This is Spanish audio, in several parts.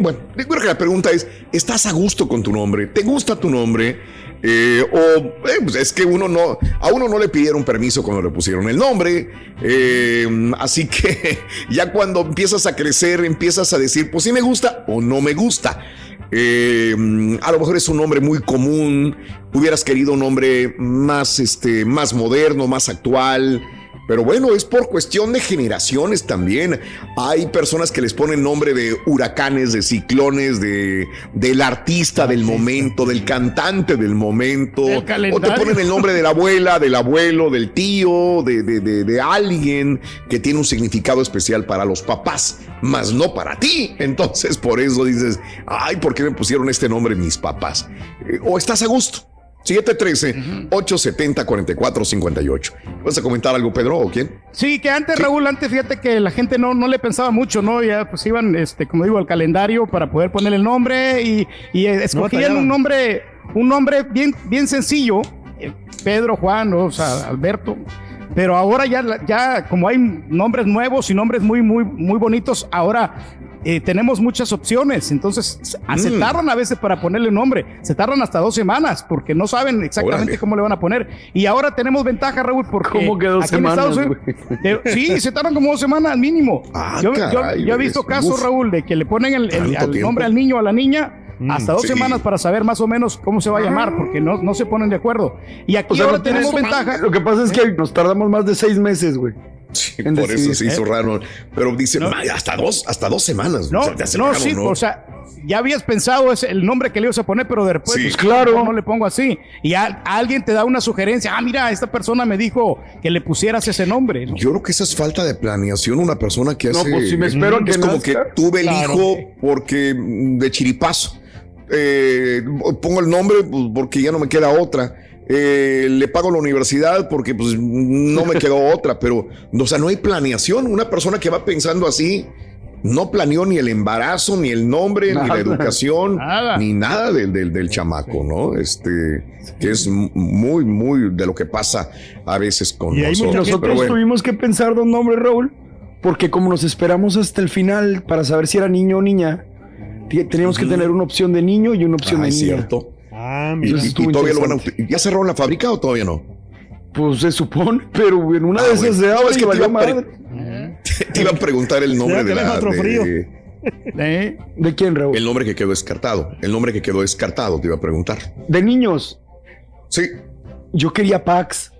Bueno, que la pregunta es: ¿estás a gusto con tu nombre? ¿Te gusta tu nombre? Eh, o eh, pues es que uno no, a uno no le pidieron permiso cuando le pusieron el nombre. eh, así que ya cuando empiezas a crecer, empiezas a decir, pues sí me gusta o no me gusta. A lo mejor es un nombre muy común. Hubieras querido un nombre más, este, más moderno, más actual. Pero bueno, es por cuestión de generaciones también. Hay personas que les ponen nombre de huracanes, de ciclones, de del artista del momento, del cantante del momento. O te ponen el nombre de la abuela, del abuelo, del tío, de, de, de- de alguien que tiene un significado especial para los papás, más no para ti. Entonces, por eso dices, ay, ¿por qué me pusieron este nombre mis papás? Eh, o estás a gusto. 713-870-4458. ¿Vas a comentar algo, Pedro, o quién? Sí, que antes, Raúl, antes fíjate que la gente no, no le pensaba mucho, ¿no? Ya pues iban, este, como digo, al calendario para poder poner el nombre y, y, escogían un nombre, un nombre bien, bien sencillo, eh, Pedro, Juan, o sea, Alberto. Pero ahora ya, ya como hay nombres nuevos y nombres muy, muy, muy bonitos, ahora eh, tenemos muchas opciones. Entonces, se Mm. se tardan a veces para ponerle nombre. Se tardan hasta dos semanas porque no saben exactamente Órale. cómo le van a poner. Y ahora tenemos ventaja, Raúl, porque ¿Cómo que dos aquí en semanas, Estados Unidos- Eh, Sí, se tardan como dos semanas mínimo. Ah, yo, yo- caray, yo he visto casos, Raúl, de que le ponen el, nombre al niño o a la niña hasta dos sí. semanas para saber más o menos cómo se va a llamar, porque no, no se ponen de acuerdo. Y aquí O sea, ahora no tenemos ventaja. Lo que pasa es que nos tardamos más de seis meses, güey. Sí, En por eso se hizo ¿eh? raro. Pero dice, "Ma, hasta dos, hasta dos semanas. No, O sea, te hace no, raro, sí, ¿no? o sea, ya habías pensado ese- el nombre que le ibas a poner, pero después, Sí. pues, Claro. no le pongo así. Y a, a alguien te da una sugerencia. Ah, mira, esta persona me dijo que le pusieras ese nombre. ¿no? Yo creo que esa es falta de planeación. Una persona que No, hace. pues, si me espero a es que como que tuve el Claro. hijo porque mm, de chiripazo. Eh, pongo el nombre pues, porque ya no me queda otra. Eh, le pago la universidad porque pues no me quedó otra. Pero, o sea, no hay planeación. Una persona que va pensando así. No planeó ni el embarazo, ni el nombre, ni la educación, Nada. ni nada del, del, del chamaco, ¿no? Este, que es muy, muy de lo que pasa a veces con Y nosotros. nosotros Pero bueno. tuvimos que pensar dos nombres, Raúl, porque como nos esperamos hasta el final para saber si era niño o niña, teníamos que tener una opción de niño y una opción Ah, de niña. cierto. Ah, ¿Y, mira. Y- todavía lo van a ¿Ya cerraron la fábrica o todavía no? Pues se supone, pero en una Ah, de esas bueno. de agua es que te valió iba a pre- madre. Te iba a preguntar el nombre de la, deja otro frío. de- ¿Eh? ¿De quién, Raúl? el nombre que quedó descartado. El nombre que quedó descartado, te iba a preguntar. De niños. Sí, Yo quería Pax.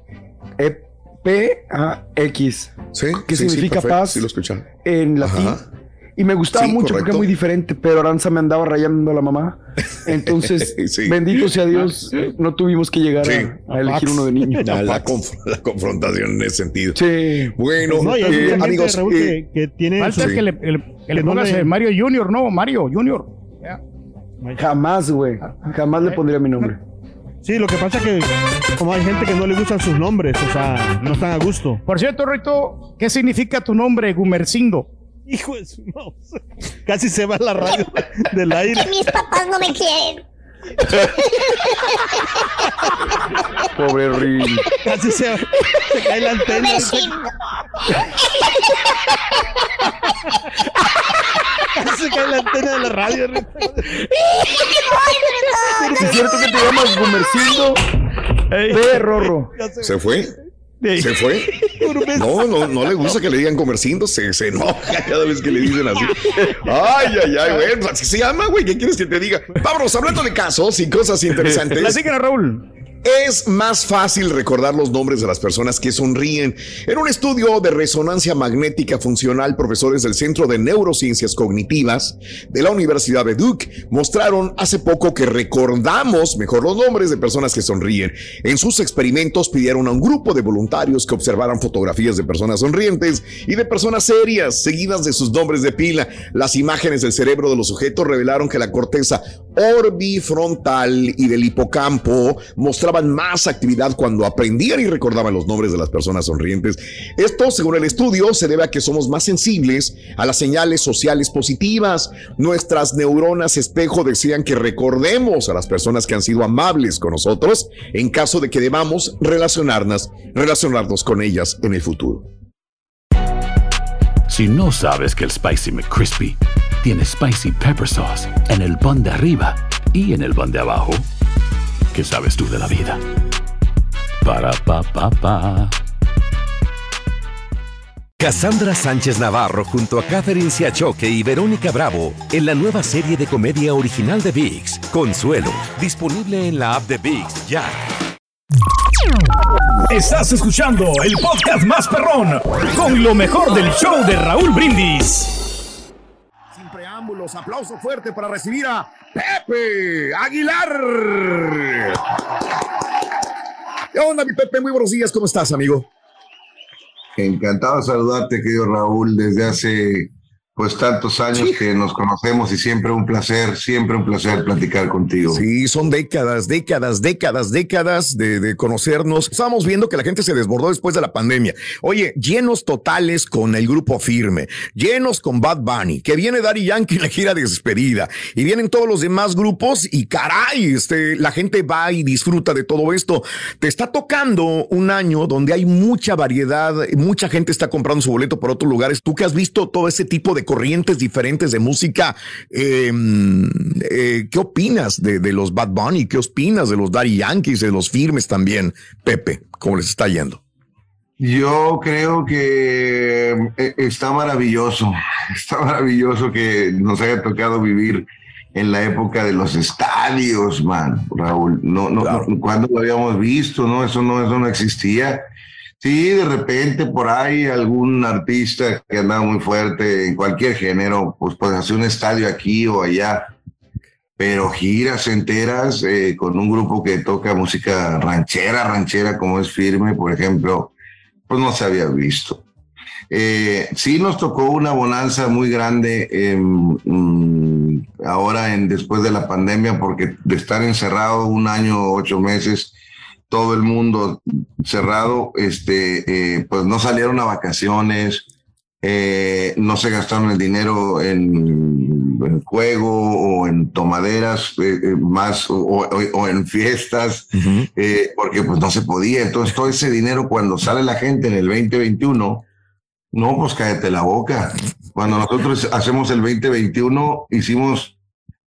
E P-A-X. sí. ¿Qué sí, sí, significa perfecto, paz? Sí, lo escuchan. En latín. Ajá. Y me gustaba Sí, mucho porque es muy diferente, pero Aranza me andaba rayando la mamá. Entonces, Sí. bendito sea Dios, no tuvimos que llegar Sí. a, a elegir uno de niño. La, la conf- la confrontación en ese sentido. Sí. Bueno, No, eh, amigos, Raúl, eh, que, que tiene Falta que le, el- que le pongas eh, Mario Junior, no, Mario Junior. Jamás, güey. Jamás le pondría mi nombre. Sí, lo que pasa es que como hay gente que no le gustan sus nombres, o sea, no están a gusto. Por cierto, Rito, ¿qué significa tu nombre, Gumercindo? Hijo de su mouse. Casi se va la radio del aire. Mis papás no me quieren. Pobre Rin. Casi se, cae la antena. Casi se cae la antena de la radio. ¿Es cierto que te llamas Gumercindo? Ve, Rorro. ¿Se fue? ¿Se fue? No, no, no le gusta que le digan comercindo, se, se enoja cada vez que le dicen así. Ay, ay, ay, güey, pues así se llama, güey, ¿qué quieres que te diga? Vámonos, hablando de casos y cosas interesantes. Platícanos, Raúl. Es más fácil recordar los nombres de las personas que sonríen. En un estudio de resonancia magnética funcional, profesores del Centro de Neurociencias Cognitivas de la Universidad de Duke mostraron hace poco que recordamos mejor los nombres de personas que sonríen. En sus experimentos pidieron a un grupo de voluntarios que observaran fotografías de personas sonrientes y de personas serias, seguidas de sus nombres de pila. Las imágenes del cerebro de los sujetos revelaron que la corteza orbifrontal y del hipocampo mostraban más actividad cuando aprendían y recordaban los nombres de las personas sonrientes. Esto, según el estudio, se debe a que somos más sensibles a las señales sociales positivas. Nuestras neuronas espejo desean que recordemos a las personas que han sido amables con nosotros en caso de que debamos relacionarnos, relacionarnos con ellas en el futuro. Si no sabes que el Spicy McCrispy tiene Spicy Pepper Sauce en el pan de arriba y en el pan de abajo, ¿qué sabes tú de la vida? Para, pa, pa, pa. Cassandra Sánchez Navarro junto a Catherine Siachoque y Verónica Bravo en la nueva serie de comedia original de VIX, Consuelo, disponible en la app de VIX ya. Estás escuchando el podcast más perrón con lo mejor del show de Raúl Brindis. Aplauso fuerte para recibir a Pepe Aguilar. ¿Qué onda, mi Pepe? Muy buenos días, ¿cómo estás, amigo? Encantado de saludarte, querido Raúl, desde hace pues tantos años que nos conocemos y siempre un placer, siempre un placer platicar contigo. Sí, son décadas, décadas, décadas, décadas de, de conocernos. Estábamos viendo que la gente se desbordó después de la pandemia. Oye, llenos totales con el grupo firme, llenos con Bad Bunny, que viene Daddy Yankee en la gira de despedida y vienen todos los demás grupos y caray, este, la gente va y disfruta de todo esto. Te está tocando un año donde hay mucha variedad, mucha gente está comprando su boleto por otros lugares. Tú que has visto todo ese tipo de corrientes diferentes de música, eh, eh, ¿qué opinas de, de, los Bad Bunny? ¿Qué opinas de los Daddy Yankees, de los firmes también? Pepe, ¿cómo les está yendo? Yo creo que eh, está maravilloso, está maravilloso que nos haya tocado vivir en la época de los estadios, man, Raúl. No, no, claro. no cuando lo habíamos visto, no, eso no, eso no existía. Sí, de repente por ahí algún artista que andaba muy fuerte en cualquier género, pues pues hace un estadio aquí o allá, pero giras enteras eh, con un grupo que toca música ranchera, ranchera como es firme, por ejemplo, pues no se había visto. Eh, sí nos tocó una bonanza muy grande eh, ahora en después de la pandemia, porque de estar encerrado un año, ocho meses, todo el mundo cerrado, este, eh, pues no salieron a vacaciones, eh, no se gastaron el dinero en, en juego o en tomaderas eh, más o, o, o, en fiestas, uh -huh. porque pues no se podía. Entonces todo ese dinero cuando sale la gente en el 2021, no, pues cállate la boca. Cuando nosotros hacemos el 2021, hicimos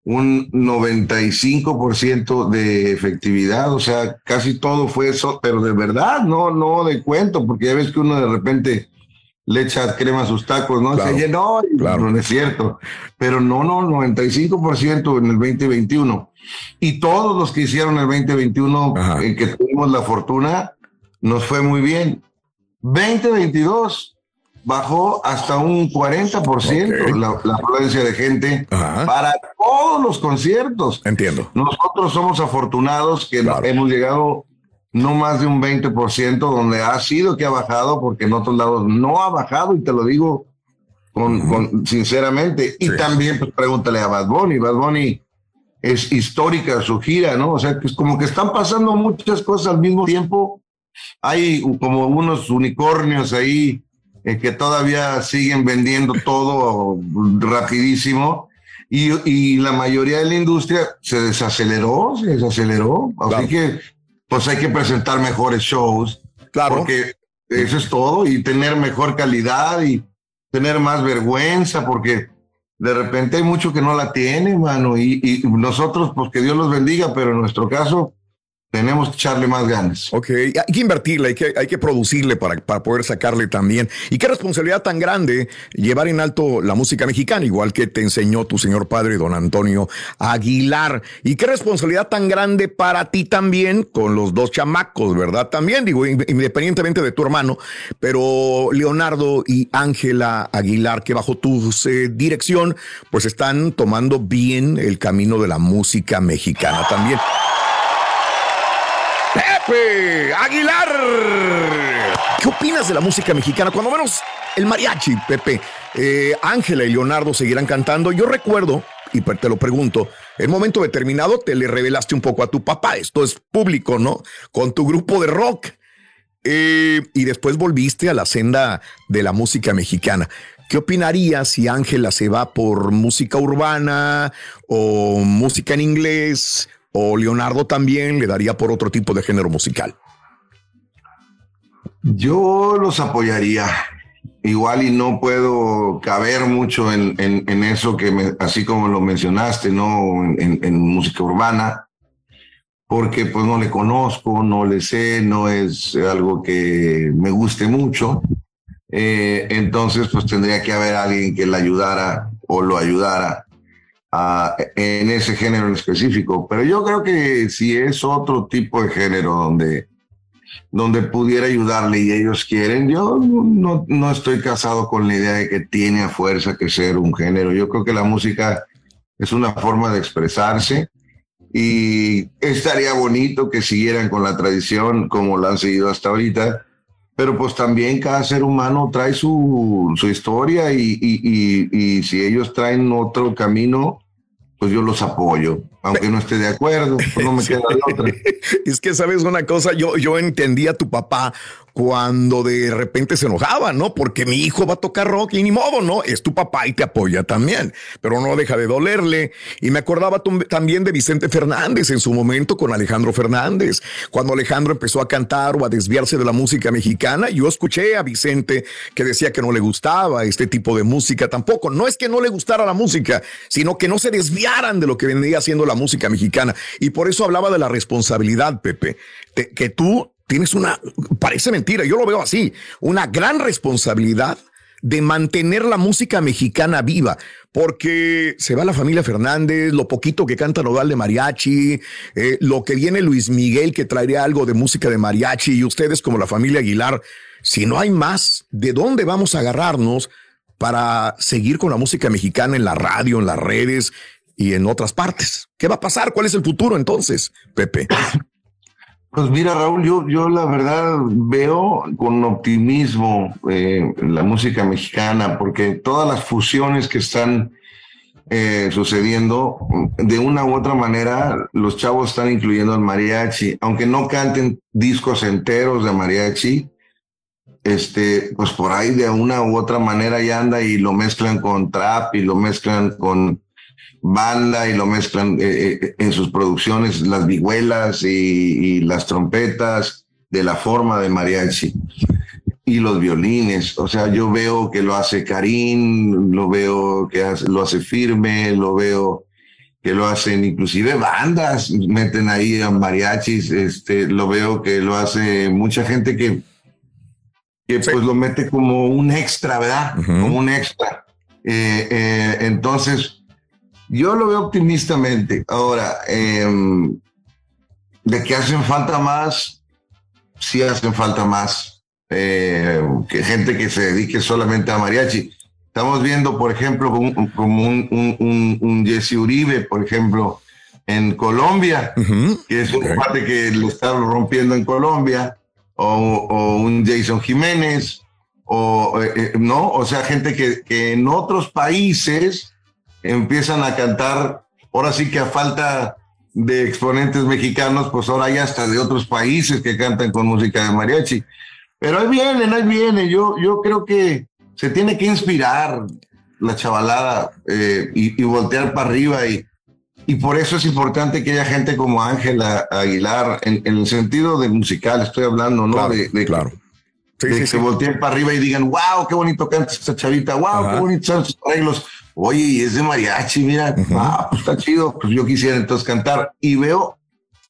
un 95% de efectividad, o sea, casi todo fue eso, pero de verdad, no, no de cuento, porque ya ves que uno de repente le echa crema a sus tacos, ¿no? Claro, Se llenó, y claro. no es cierto, pero no, no, 95% en el 2021. Y todos los que hicieron el 2021, en que tuvimos la fortuna, nos fue muy bien. 2022 bajó hasta un 40% okay. la, la, afluencia de gente Ajá. para todos los conciertos. Entiendo. Nosotros somos afortunados que claro. hemos llegado no más de un 20%, donde ha sido que ha bajado, porque en otros lados no ha bajado, y te lo digo con, uh -huh. con sinceramente. Y sí. también, pues pregúntale a Bad Bunny. Bad Bunny es histórica su gira, ¿no? O sea, que es como que están pasando muchas cosas al mismo tiempo. Hay como unos unicornios ahí eh, que todavía siguen vendiendo todo rapidísimo y, y, la mayoría de la industria se desaceleró, se desaceleró. Así que, pues hay que presentar mejores shows. Claro. Porque eso es todo y tener mejor calidad y tener más vergüenza porque de repente hay mucho que no la tiene, mano, y, y nosotros, pues que Dios los bendiga, pero en nuestro caso, tenemos que echarle más ganas. Ok, hay que invertirle, hay que, hay que producirle para, para poder sacarle también. Y qué responsabilidad tan grande llevar en alto la música mexicana, igual que te enseñó tu señor padre, don Antonio Aguilar. Y qué responsabilidad tan grande para ti también con los dos chamacos, ¿verdad? También, digo, independientemente de tu hermano, pero Leonardo y Ángela Aguilar, que bajo tu eh, dirección, pues están tomando bien el camino de la música mexicana también. Pepe Aguilar. ¿Qué opinas de la música mexicana? Cuando menos el mariachi, Pepe. Eh, Ángela y Leonardo seguirán cantando. Yo recuerdo, y te lo pregunto, en un momento determinado te le revelaste un poco a tu papá. Esto es público, ¿no? Con tu grupo de rock. Eh, y después volviste a la senda de la música mexicana. ¿Qué opinarías si Ángela se va por música urbana o música en inglés o Leonardo también le daría por otro tipo de género musical? Yo los apoyaría. Igual y no puedo caber mucho en, en, eso que me, así como lo mencionaste, ¿no? En, música urbana, porque pues no le conozco, no le sé, no es algo que me guste mucho. Eh, entonces pues tendría que haber alguien que le ayudara o lo ayudara en ese género en específico. Pero yo creo que si es otro tipo de género donde, donde pudiera ayudarle y ellos quieren, yo no, no estoy casado con la idea de que tiene a fuerza que ser un género. Yo creo que la música es una forma de expresarse y estaría bonito que siguieran con la tradición como la han seguido hasta ahorita. Pero pues también cada ser humano trae su, su historia y, y, y, y si ellos traen otro camino, pues yo los apoyo. Aunque no esté de acuerdo, pues no me queda de otra. Es que sabes una cosa, yo, yo entendía a tu papá cuando de repente se enojaba, ¿no? Porque mi hijo va a tocar rock y ni modo, ¿no? Es tu papá y te apoya también, pero no deja de dolerle. Y me acordaba también de Vicente Fernández en su momento con Alejandro Fernández. Cuando Alejandro empezó a cantar o a desviarse de la música mexicana, yo escuché a Vicente que decía que no le gustaba este tipo de música tampoco. No es que no le gustara la música, sino que no se desviaran de lo que vendría siendo la música mexicana. Y por eso hablaba de la responsabilidad, Pepe, que tú tienes una, parece mentira, yo lo veo así, una gran responsabilidad de mantener la música mexicana viva, porque se va la familia Fernández, lo poquito que canta Nodal de mariachi, eh, lo que viene Luis Miguel que traería algo de música de mariachi y ustedes como la familia Aguilar, si no hay más, ¿de dónde vamos a agarrarnos para seguir con la música mexicana en la radio, en las redes y en otras partes? ¿Qué va a pasar? ¿Cuál es el futuro entonces, Pepe? Pues mira, Raúl, yo, yo la verdad veo con optimismo eh, la música mexicana, porque todas las fusiones que están eh, sucediendo, de una u otra manera, los chavos están incluyendo al mariachi, aunque no canten discos enteros de mariachi, este, pues por ahí de una u otra manera ya anda y lo mezclan con trap y lo mezclan con banda y lo mezclan eh, eh, en sus producciones las vihuelas y, las trompetas de la forma de mariachi y los violines. O sea, yo veo que lo hace Karim, lo veo que lo hace firme, lo veo que lo hacen inclusive bandas, meten ahí a mariachis, este, lo veo que lo hace mucha gente que, que pues lo mete como un extra, ¿verdad? Como un extra. Eh, entonces, yo lo veo optimistamente. Ahora, em, de que hacen falta más, sí hacen falta más eh, que gente que se dedique solamente a mariachi. Estamos viendo, por ejemplo, como un, un, Jesse Uribe, por ejemplo, en Colombia, que es un parte que lo está rompiendo en Colombia, o, un Jason Jiménez, o eh, eh, no, o sea, gente que, que en otros países empiezan a cantar ahora sí que a falta de exponentes mexicanos, pues ahora hay hasta de otros países que cantan con música de mariachi. Pero ahí vienen, ahí vienen. Yo, yo creo que se tiene que inspirar la chavalada eh, y, y voltear para arriba y, y por eso es importante que haya gente como Ángela Aguilar, en, en el sentido de musical, estoy hablando, ¿no? Claro, de, de- claro. Sí, de sí, que sí. volteen para arriba y digan, wow, qué bonito canta esta chavita, wow, Ajá. qué bonitos son sus arreglos. Oye, y es de mariachi, mira, ah, pues está chido, pues yo quisiera entonces cantar. Y veo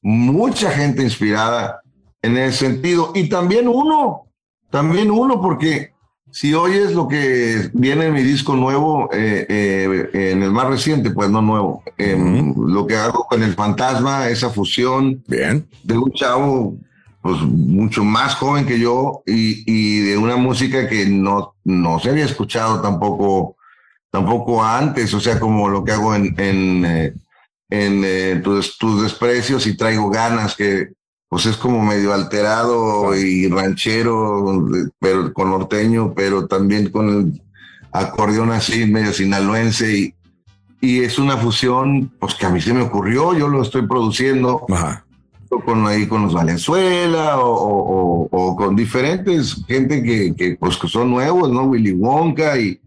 mucha gente inspirada en ese sentido. Y también uno, también uno, porque si oyes lo que viene en mi disco nuevo, eh, eh, en el más reciente, pues no nuevo, em, lo que hago con el fantasma, esa fusión Bien. de un chavo pues mucho más joven que yo y, y de una música que no, no se había escuchado tampoco tampoco antes, o sea, como lo que hago en, en, eh, en eh, tus, tus desprecios y traigo ganas, que pues es como medio alterado y ranchero, pero con norteño, pero también con el acordeón así, medio sinaloense y, y es una fusión pues que a mí se me ocurrió, yo lo estoy produciendo Ajá. con ahí con los Valenzuela o, o- o- o con diferentes gente que, que, pues que son nuevos, ¿no? Willy Wonka y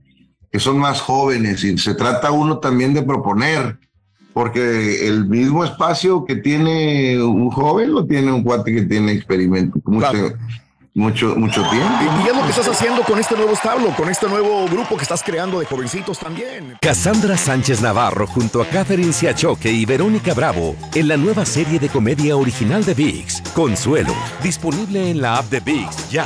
que son más jóvenes y se trata uno también de proponer porque el mismo espacio que tiene un joven lo tiene un cuate que tiene experimento mucho mucho mucho tiempo. Y, y es lo que estás haciendo con este nuevo establo, con este nuevo grupo que estás creando de jovencitos también. Cassandra Sánchez Navarro junto a Catherine Siachoque y Verónica Bravo en la nueva serie de comedia original de VIX, Consuelo, disponible en la app de VIX ya.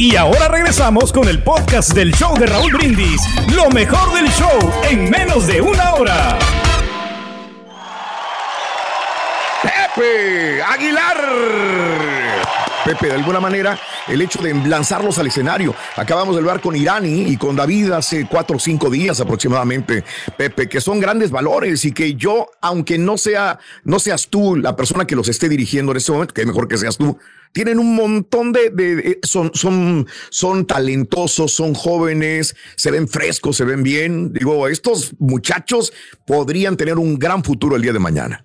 Y ahora regresamos con el podcast del show de Raúl Brindis. Lo mejor del show en menos de una hora. Pepe Aguilar. Pepe, de alguna manera, el hecho de lanzarlos al escenario. Acabamos de hablar con Irani y con David hace cuatro o cinco días aproximadamente, Pepe, que son grandes valores y que yo, aunque no sea, no seas tú la persona que los esté dirigiendo en este momento, que mejor que seas tú, tienen un montón de, de- de- son, son, son talentosos, son jóvenes, se ven frescos, se ven bien. Digo, estos muchachos podrían tener un gran futuro el día de mañana.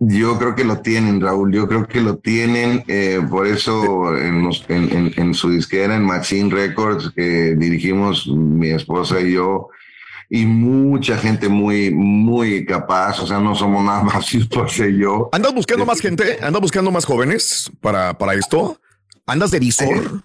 Yo creo que lo tienen, Raúl. Yo creo que lo tienen. eh, por eso en, los- en- en- en su disquera, en Machine Records, que dirigimos mi esposa y yo, y mucha gente muy, muy capaz. O sea, no somos nada más mi esposa y yo. ¿Andas buscando más gente? ¿Andas buscando más jóvenes para, para esto? ¿Andas de visor?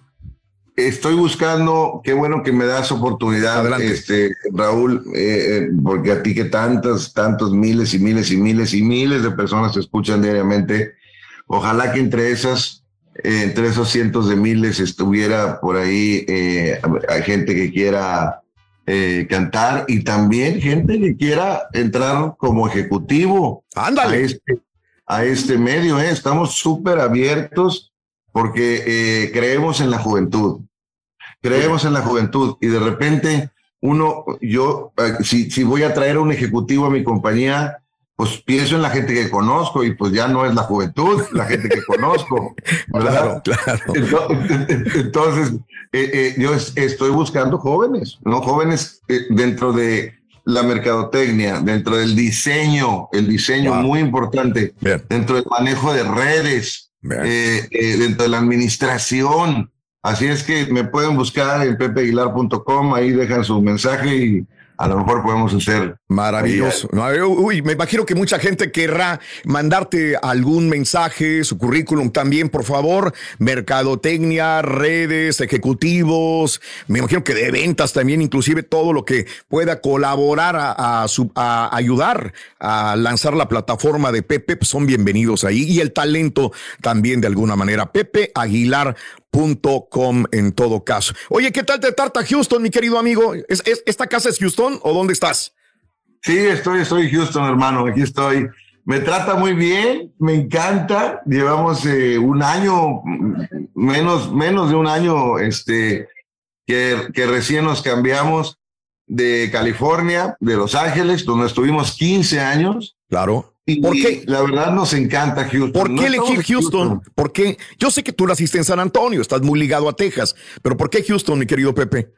Estoy buscando, qué bueno que me das oportunidad, este, Raúl, eh, eh, porque a ti que tantas, tantos miles y miles y miles y miles de personas te escuchan diariamente, ojalá que entre esas, eh, entre esos cientos de miles estuviera por ahí eh, hay gente que quiera cantar y también gente que quiera entrar como ejecutivo a este, a este medio. Estamos súper abiertos porque creemos en la juventud. Creemos en la juventud y de repente uno, yo, eh, si, si voy a traer a un ejecutivo a mi compañía, pues pienso en la gente que conozco y pues ya no es la juventud, la gente que conozco. ¿verdad? Entonces, entonces, eh, eh, yo es- estoy buscando jóvenes, ¿no? Jóvenes eh, dentro de la mercadotecnia, dentro del diseño, el diseño muy importante, dentro del manejo de redes, eh, eh, dentro de la administración. Así es que me pueden buscar en pepeaguilar.com, ahí dejan su mensaje y a lo mejor podemos hacer. Maravilloso. Uy, me imagino que mucha gente querrá mandarte algún mensaje, su currículum también, por favor. Mercadotecnia, redes, ejecutivos, me imagino que de ventas también, inclusive todo lo que pueda colaborar a, a su- a ayudar a lanzar la plataforma de Pepe, pues son bienvenidos ahí. Y el talento también de alguna manera. Pepe Aguilar. Com en todo caso. Oye, ¿qué tal te tarta Houston, mi querido amigo? ¿Es, es- esta casa es Houston o dónde estás? Sí, estoy, estoy en Houston, hermano, aquí estoy. Me trata muy bien, me encanta. Llevamos eh, un año, menos, menos de un año, este, que, que recién nos cambiamos de California, de Los Ángeles, donde estuvimos 15 años. Claro. ¿Por qué? La verdad nos encanta Houston. ¿Por qué elegir Houston? ¿Por qué? Yo sé que tú naciste en San Antonio, estás muy ligado a Texas, pero ¿por qué Houston, mi querido Pepe?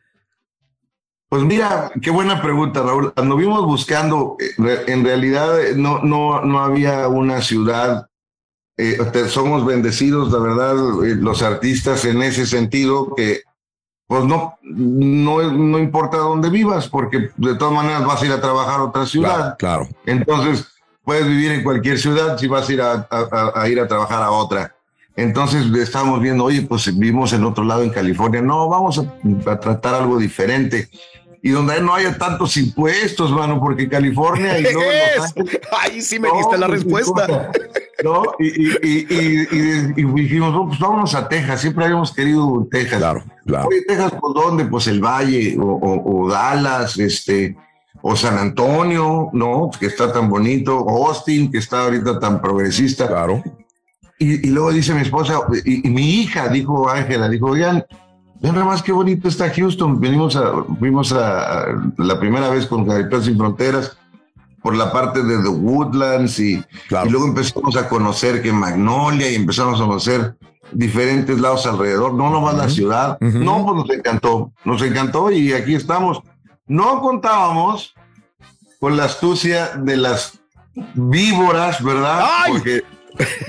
Pues mira, qué buena pregunta, Raúl. Anduvimos buscando, eh, en realidad eh, no, no, no había una ciudad, eh, somos bendecidos, la verdad, eh, los artistas en ese sentido, que pues no, no, no importa dónde vivas, porque de todas maneras vas a ir a trabajar a otra ciudad. Claro. Entonces, puedes vivir en cualquier ciudad si vas a ir a, a- a ir a trabajar a otra. Entonces, estábamos viendo, oye, pues vivimos en otro lado en California. No, vamos a, a tratar algo diferente. Y donde no haya tantos impuestos, mano, porque California y luego Ángeles- Ahí sí me diste la pues, respuesta. No, y, y, y, y, y- y dijimos, no, pues vámonos a Texas. Siempre habíamos querido Texas. Claro, claro. Oye, Texas, ¿por dónde? Pues el Valle, o, o- o Dallas, este, o San Antonio, ¿no? Que está tan bonito, Austin, que está ahorita tan progresista. Claro. Y, y luego dice mi esposa, y, y mi hija, dijo Ángela, dijo, oigan, vean nada más qué bonito está Houston. Venimos a, fuimos a, a- la primera vez con Caritas Sin Fronteras por la parte de The Woodlands y, y luego empezamos a conocer que Magnolia y empezamos a conocer diferentes lados alrededor, no nomás la ciudad. No, pues nos encantó, nos encantó y aquí estamos. No contábamos con la astucia de las víboras, ¿verdad? Porque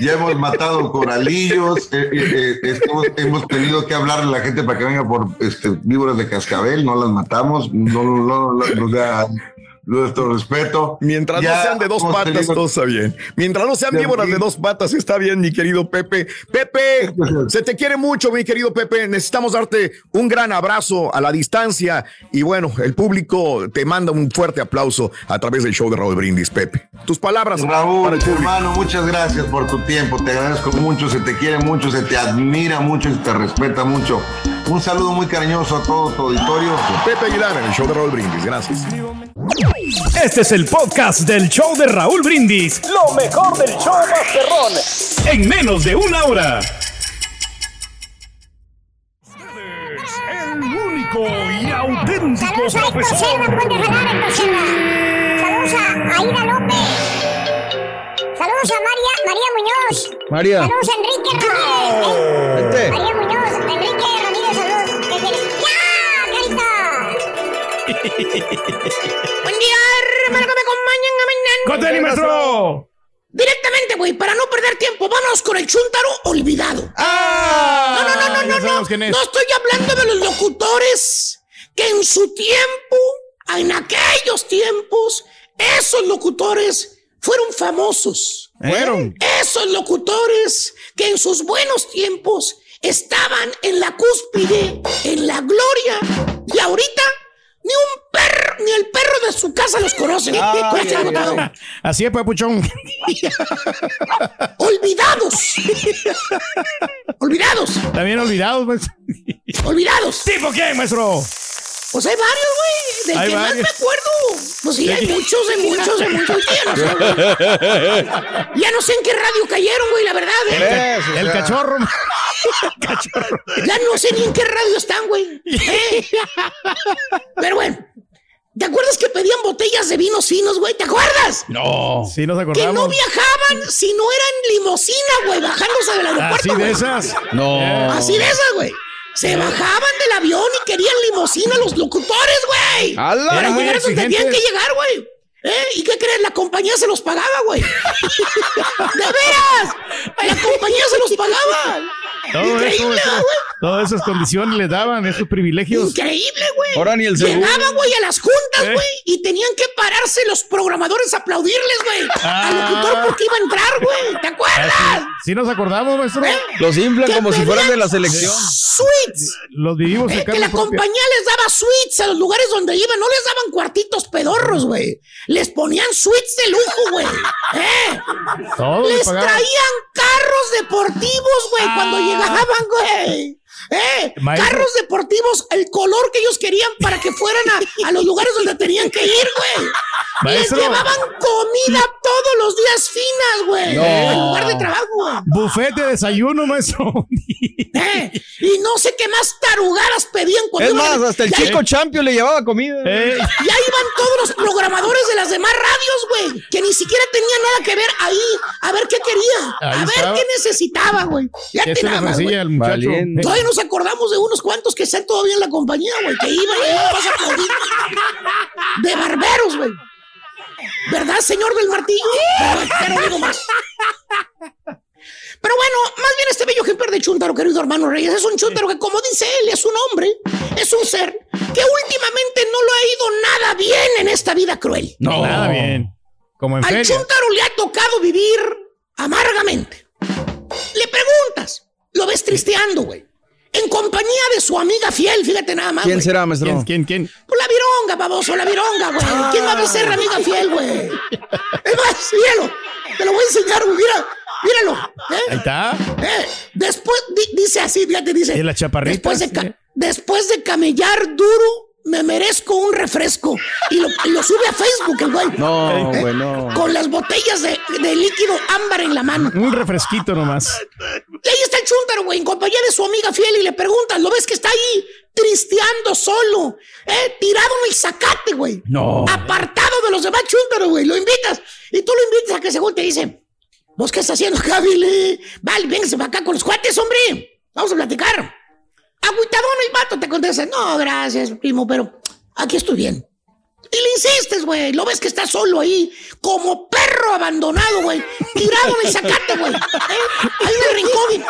ya hemos matado coralillos, eh, eh, eh, hemos tenido que hablarle a la gente para que venga por este, víboras de cascabel, no las matamos, no, no, no, no, o sea, nuestro respeto. Mientras Ya no sean de dos patas, tenido- todo está bien. Mientras no sean De víboras de dos patas, está bien, mi querido Pepe. Pepe, se te quiere mucho, mi querido Pepe. Necesitamos darte un gran abrazo a la distancia. Y bueno, el público te manda un fuerte aplauso a través del show de Raúl Brindis, Pepe. Tus palabras Raúl, para el hermano, muchas gracias por tu tiempo. Te agradezco mucho, se te quiere mucho, se te admira mucho, se te respeta mucho. Un saludo muy cariñoso a todo tu auditorio. Pepe Aguilar en el show de Raúl Brindis. Gracias. Este es el podcast del show de Raúl Brindis. Lo mejor del show Masterrón. En menos de una hora. El único y auténtico Saludos a Héctor profesor. Serra, ponte a jalar, Héctor Serra. Saludos a Aida López. Saludos a María, María Muñoz. María. Saludos a Enrique Ramírez. ¿eh? María Muñoz, Enrique Buen día, hermano, que me acompañan a mañana. ¡Con tenis, maestro! Directamente, güey, para no perder tiempo, vámonos con el chuntaro olvidado. ¡Ah! No, no, no, no, no, no. es. No estoy hablando de los locutores que en su tiempo, en aquellos tiempos, esos locutores fueron famosos. Fueron. Esos locutores que en sus buenos tiempos estaban en la cúspide, en la gloria, y ahorita ni un perro, ni el perro de su casa los conoce. ¿Cuál es el agotado? Así es, papuchón. Olvidados. Olvidados. También olvidados, pues. Olvidados. ¿Tipo quién, maestro? Pues hay varios, güey. Del Hay que más varios. me acuerdo. Pues sí, hay muchos, hay muchos, hay muchos. Ya no sé, güey. Ya no sé en qué radio cayeron, güey, la verdad. El, ¿eh? ca- el cachorro. Ya no sé ni en qué radio están, güey. ¿Eh? Pero bueno, ¿te acuerdas que pedían botellas de vinos finos, güey? ¿Te acuerdas? No. Sí, nos Que acordamos. no viajaban si no eran limosina, güey, bajándose del aeropuerto. Así de güey. esas. No. Así de esas, güey. Se bajaban del avión y querían limosina los locutores, güey. Para llegar a donde tenían que llegar, güey. ¿Eh? ¿Y qué crees? La compañía se los pagaba, güey. ¡De veras! La compañía se los pagaba. Increíble, güey. Todas esas condiciones les daban, esos privilegios. Increíble, güey. Ahora ni el seguro. Llegaban, güey, a las juntas, ¿Eh? güey, y tenían que pararse los programadores a aplaudirles, güey. Ah. Al locutor porque iba a entrar, güey. ¿Te acuerdas? Sí nos acordamos, maestro. ¿Eh? Los inflan como si fueran de la selección. Suites. Los vivimos en Eh, que la propia. compañía les daba suites a los lugares donde iban, no les daban cuartitos pedorros, güey. Les ponían suites de lujo, güey. ¿Eh? Todo le Les traían carros deportivos, güey, cuando Ah. llegaban, güey. ¿Eh? Maestro. Carros deportivos, el color que ellos querían para que fueran a, a los lugares donde tenían que ir, güey. Maestro. Les llevaban comida todos los días finas, güey. No. En lugar de trabajo. Buffet de desayuno, maestro. ¿Eh? Y no sé qué más tarugadas pedían cuando Es iban- más, hasta el Ya- chico champion le llevaba comida. Eh, Ya iban todos los programadores de las demás radios, güey, que ni siquiera tenían nada que ver ahí, a ver qué quería, Ahí a ver estaba. qué necesitaba, güey. Ya. Todavía nos acordamos de unos cuantos que están todavía en la compañía, güey, que iban y iban a aplaudir. De barberos, güey. ¿Verdad, señor del martillo? Digo más. Pero bueno, más bien este bello ejemplar de Chuntaro, querido hermano Reyes, es un Chuntaro que, como dice él, es un hombre, es un ser que últimamente no lo ha ido nada bien en esta vida cruel. No. Nada bien. Como en Al feria. Chuntaro le ha tocado vivir amargamente. Le preguntas, lo ves tristeando, güey. En compañía de su amiga fiel, fíjate nada más. ¿Quién será, maestro? ¿Quién, quién, quién? Pues la vironga, baboso, la vironga, güey. ¿Quién va a ser la amiga fiel, güey? Es más, míralo. Te lo voy a enseñar, güey. Mira, míralo. ¿eh? Ahí está. Eh, Después, di- dice así, fíjate, dice. ¿Y la chaparrita? Después de, ca- Sí. después de camellar duro, me merezco un refresco. Y lo, y lo sube a Facebook, el güey. No, ¿Eh? güey, no. Con las botellas de, de líquido ámbar en la mano. Un refresquito nomás. Y ahí está el chúntaro, güey, en compañía de su amiga fiel y le preguntan, ¿lo ves que está ahí tristeando solo? ¿Eh? Tirado en el zacate, güey. No. Apartado de los demás chúntaros, güey. Lo invitas y tú lo invitas a que se vuelva y te dice, ¿vos qué estás haciendo Billy? Vale, véngase para acá con los cuates, hombre. Vamos a platicar. Agüitadón el vato te contesta, no, gracias, primo, pero aquí estoy bien. Y le insistes, güey. Lo ves que está solo ahí, como perro abandonado, güey. Tirado en el zacate, güey. Ahí en el rincón.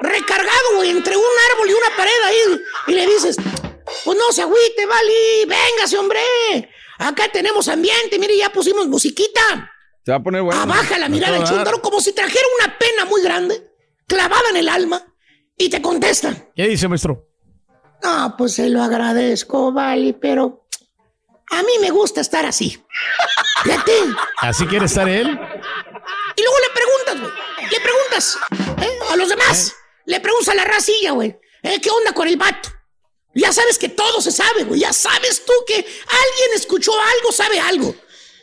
Recargado, güey, entre un árbol y una pared ahí. Y le dices, pues no se agüite, vale. Véngase, hombre. Acá tenemos ambiente. Mire, ya pusimos musiquita. Se va a poner bueno. Abaja la mirada del chúntaro como si trajera una pena muy grande, clavada en el alma. Y te contesta. ¿Qué dice, maestro? No, pues se lo agradezco, vale, pero a mí me gusta estar así. Fíjate. ¿Así quiere estar él? Y luego le preguntas, güey. Le preguntas ¿eh? a los demás. Le preguntas a la racilla, güey. ¿eh? ¿Qué onda con el vato? Ya sabes que todo se sabe, güey. Ya sabes tú que alguien escuchó algo, sabe algo.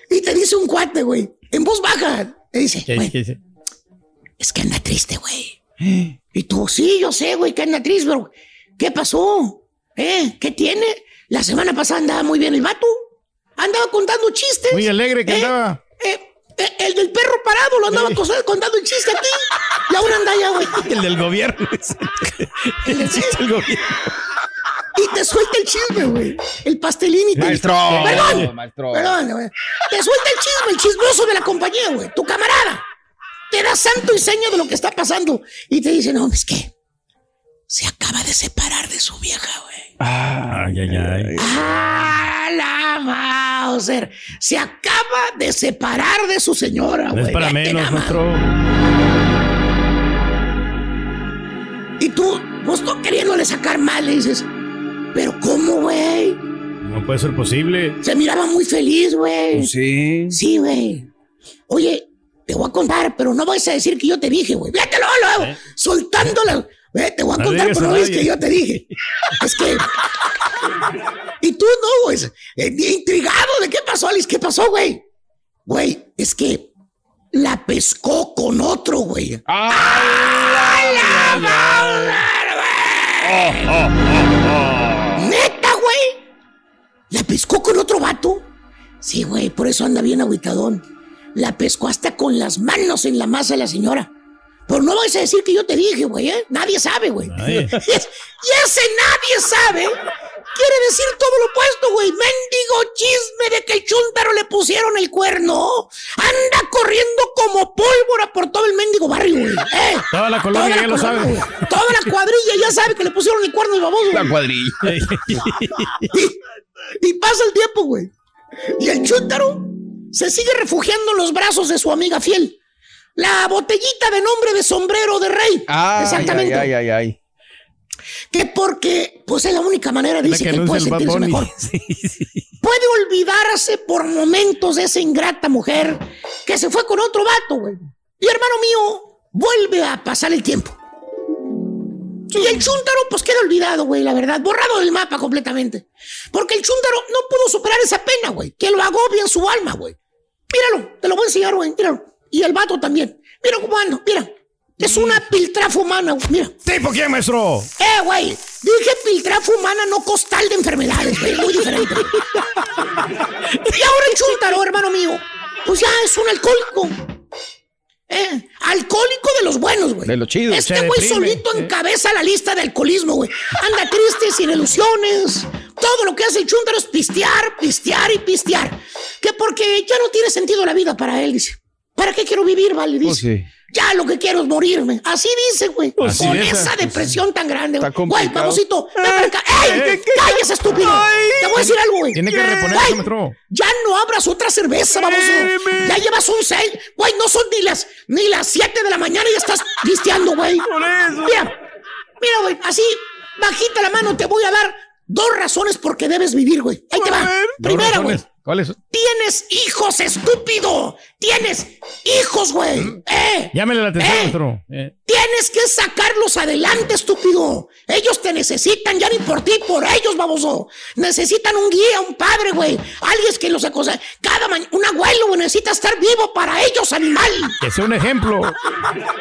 Y te dice un cuate, güey, en voz baja. Te dice, ¿Qué, güey, qué dice? es que anda triste, güey. Y tú, sí, yo sé, güey, que anda triste, pero ¿qué pasó? ¿Eh? ¿Qué tiene? La semana pasada andaba muy bien el vato. Andaba contando chistes. Muy alegre que ¿Eh? andaba. Eh, eh, el del perro parado lo andaba contando un chiste aquí. Y ahora anda ya, güey. El del gobierno. El chiste del gobierno. Y te suelta el chisme, güey. El pastelín y te Maestro. Perdón. Maestro. Perdón, güey. Te suelta el chisme, el chismoso de la compañía, güey. Tu camarada. Te da santo y seña de lo que está pasando. Y te dice, no, es que se acaba de separar de su vieja, güey. Ay, ay, ay. ¡Ah, la Mauser! Se acaba de separar de su señora, No güey. es para Vete menos, maestro. Y tú, vos no queriéndole sacar mal, le dices, ¿pero cómo, güey? No puede ser posible. Se miraba muy feliz, güey. Pues Sí. Sí, güey. Oye, te voy a contar, pero no vas a decir que yo te dije, güey. Vételo, luego, soltándola. Ve, te voy a No contar, pero no es que yo te dije. Es que. Y tú no, güey. eh, Intrigado de qué pasó, Alice. ¿Qué pasó, güey? Güey, es que la pescó con otro, güey. ¡Neta, güey! ¿La pescó con otro vato? Sí, güey, por eso anda bien agüitadón. La pescó hasta con las manos en la masa de la señora. Pero no vas a decir que yo te dije, güey, ¿eh? Nadie sabe, güey. Y, es- y ese nadie sabe quiere decir todo lo opuesto, güey. Mendigo chisme de que el chúntaro le pusieron el cuerno. Anda corriendo como pólvora por todo el mendigo barrio, güey. ¿eh? Toda la colonia Toda ya lo sabe. güey. Toda la cuadrilla ya sabe que le pusieron el cuerno al baboso. La cuadrilla. Y, y pasa el tiempo, güey. Y el chúntaro se sigue refugiando en los brazos de su amiga fiel. La botellita de nombre de sombrero de rey. Ay, Exactamente. Ay, ay, ay, ay. Que porque, pues es la única manera, dice, que que, puede sentirse mejor. Sí, sí. Puede olvidarse por momentos de esa ingrata mujer que se fue con otro vato, güey. Y hermano mío, vuelve a pasar el tiempo. Y el chúntaro, pues queda olvidado, güey, la verdad, borrado del mapa completamente. Porque el chúntaro no pudo superar esa pena, güey, que lo agobia en su alma, güey. Míralo, te lo voy a enseñar, güey, míralo. Y el vato también. Mira cómo ando, mira. Es una piltrafa humana, güey, mira. ¿Tipo quién, maestro? Eh, güey, dije piltrafa humana, no costal de enfermedades, güey, muy diferente. y ahora el chúntaro, hermano mío, pues ya es un alcohólico. Eh, alcohólico de los buenos, güey. De lo chido. Este güey solito encabeza la lista de alcoholismo, güey. Anda triste, sin ilusiones. Todo lo que hace el chúntaro es pistear, pistear y pistear. Que porque ya no tiene sentido la vida para él, dice. ¿Para qué quiero vivir, vale? Dice. Pues sí. Ya lo que quiero es morirme. Así dice, güey. Pues Con esa, esa depresión tan grande, güey. Güey, babosito, ven para acá. ¡Ey! ¡Cállese, estúpido! Te voy a decir algo, güey. Tiene que reponer Güey, eso, maestro. ya no abras otra cerveza, baboso. Ya llevas un 6. Güey, no son ni las ni las 7 de la mañana y ya estás pisteando, güey. Mira, mira, güey, así, bajita la mano, te voy a dar dos razones por qué debes vivir, güey. Ahí te va. Primera, güey. ¿Cuáles? Tienes hijos, estúpido. Tienes hijos, güey. Eh. Llámele la atención, Eh. Eh. Tienes que sacarlos adelante, estúpido. Ellos te necesitan, ya ni por ti, por ellos, baboso. Necesitan un guía, un padre, güey. Alguien que los acosa. Cada mañana, un abuelo, güey, necesita estar vivo para ellos, animal. Que sea un ejemplo.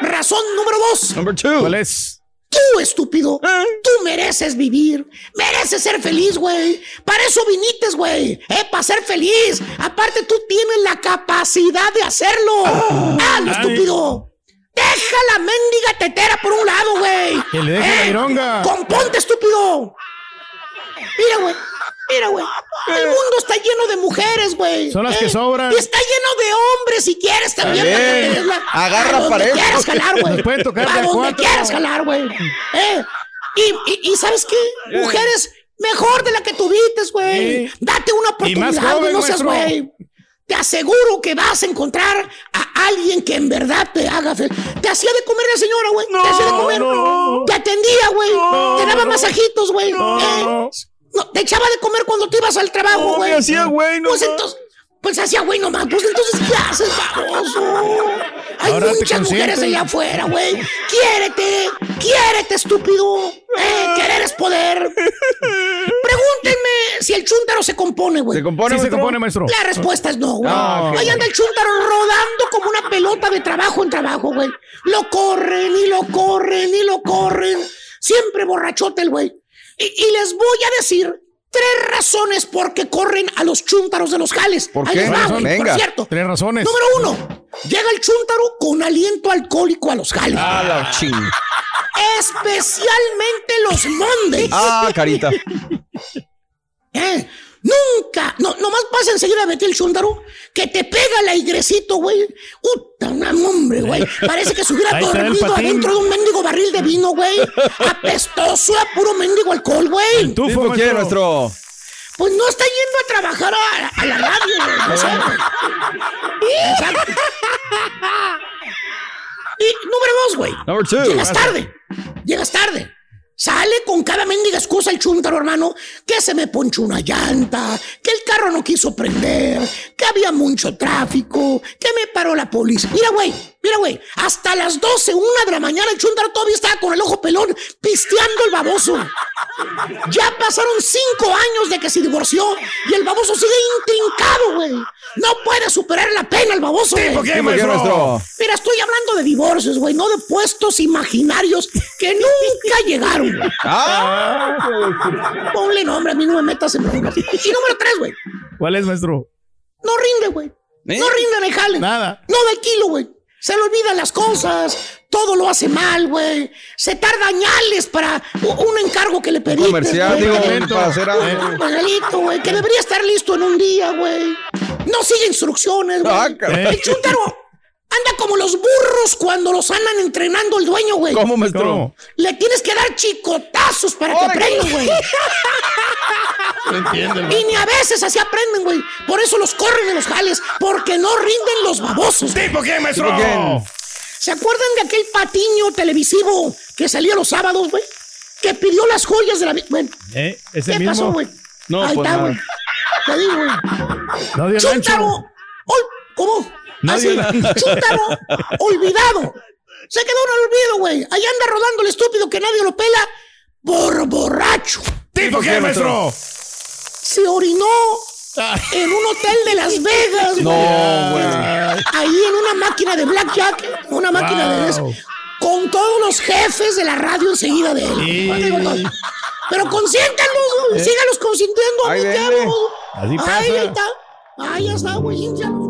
Razón número dos. Number two. ¿Cuál es? Tú, estúpido, tú mereces vivir, mereces ser feliz, güey. Para eso vinites, güey, eh, para ser feliz. Aparte, tú tienes la capacidad de hacerlo. Ah, lo estúpido. Deja la mendiga tetera por un lado, güey. Eh, Que le deje la ironga. Componte, estúpido. Mira, güey. Mira, güey. El mundo está lleno de mujeres, güey. Son las que Eh, sobran. Y está lleno de hombres, si quieres también. Para des la- Agarra a donde parejo. quieras jalar, güey. Pueden tocar A donde cuatro. quieras jalar, güey. Eh, y, y, y ¿sabes qué? Mujeres mejor de la que tuviste, güey. Sí. Date una Y más oportunidad, güey. joven, No seas güey. Te aseguro que vas a encontrar a alguien que en verdad te haga feliz. Te hacía de comer la señora, güey. te hacía de comer. no. Te atendía, güey. No, te daba masajitos, güey. Eh, no, te echaba de comer cuando te ibas al trabajo, No, güey. me hacía güey Pues nomás. entonces, pues hacía güey nomás. Pues entonces, ¿qué haces, baboso? Hay Ahora te muchas mujeres allá afuera, güey. Quiérete, quiérete, estúpido. Eh, querer es poder. Pregúntenme si el chúntaro se compone, güey. ¿Se compone, Sí se compone, maestro. La respuesta es no, güey. Ah. Ahí anda el chúntaro rodando como una pelota de trabajo en trabajo, güey. Lo corren y lo corren y lo corren. Siempre borrachote el güey. Y, y les voy a decir tres razones por qué corren a los chúntaros de los jales. ¿Por Ahí qué? les va, güey, Venga. Por cierto. Tres razones. Número uno. Llega el chúntaro con aliento alcohólico a los jales. Ah, la ching. Especialmente los mondays. Ah, carita. ¿Eh? Nunca, no, nomás pasa enseguida a meter el chúndaro que te pega el airecito, güey. Puta, una hombre, güey. Parece que se hubiera dormido adentro de un mendigo barril de vino, güey. Apestoso a puro mendigo alcohol, güey. ¿Tipo quién, maestro. nuestro? Pues no está yendo a trabajar a, a la radio, güey. Exacto. Y número dos, güey. Llegas tarde. Llegas tarde. Sale con cada mendiga excusa el chúntaro, hermano, que se me ponchó una llanta, que el carro no quiso prender, que había mucho tráfico, que me paró la policía. Mira, güey, mira, güey, hasta las 12, una de la mañana el chúntaro todavía estaba con el ojo pelón, pisteando el baboso. Ya pasaron cinco años de que se divorció y el baboso sigue intrincado, güey. No puede superar la pena el baboso, güey. ¿Tipo quién, ¿Tipo quién, maestro? nuestro? Mira, estoy hablando de divorcios, güey, no de puestos imaginarios que nunca llegaron, güey. Ah, Ponle nombre, a mí no me metas en broncas. Y número tres, güey. ¿Cuál es, maestro? No rinde, güey. ¿Eh? No rinde en el jale. Nada. No da el kilo, güey. Se le olvidan las cosas. Todo lo hace mal, güey. Se tarda añales para un encargo que le pedí. comercial, digo, para hacer algo. Un güey, que debería estar listo en un día, güey. No sigue instrucciones, güey. Ah, el chúntaro anda como los burros cuando los andan entrenando el dueño, güey. ¿Cómo, maestro? Le tienes que dar chicotazos para que Órale. aprendan, güey. No Y ni a veces así aprenden, güey. Por eso los corren en los jales, porque no rinden los babosos. ¿Tipo quién, maestro? ¿Tipo quién? ¿Se acuerdan de aquel patiño televisivo que salía los sábados, güey? Que pidió las joyas de la... Bueno, ¿Eh? ¿Ese ¿qué mismo? pasó, güey? No, Ahí pues está, güey. Te digo, güey. Chúntaro. ancho. ol- ¿Cómo? No Así, chúntaro olvidado. Se quedó en el olvido, güey. Ahí anda rodando el estúpido que nadie lo pela por borracho. ¿Tipo qué, maestro? Se orinó en un hotel de Las Vegas, No, güey. Ahí en una máquina de blackjack, una máquina de eso, con todos los jefes de la radio enseguida de él. Pero consiéntalos, güey, ¿Eh? sígalos consintiendo a mi. Así Ahí, está. Ahí ya está, güey. güey.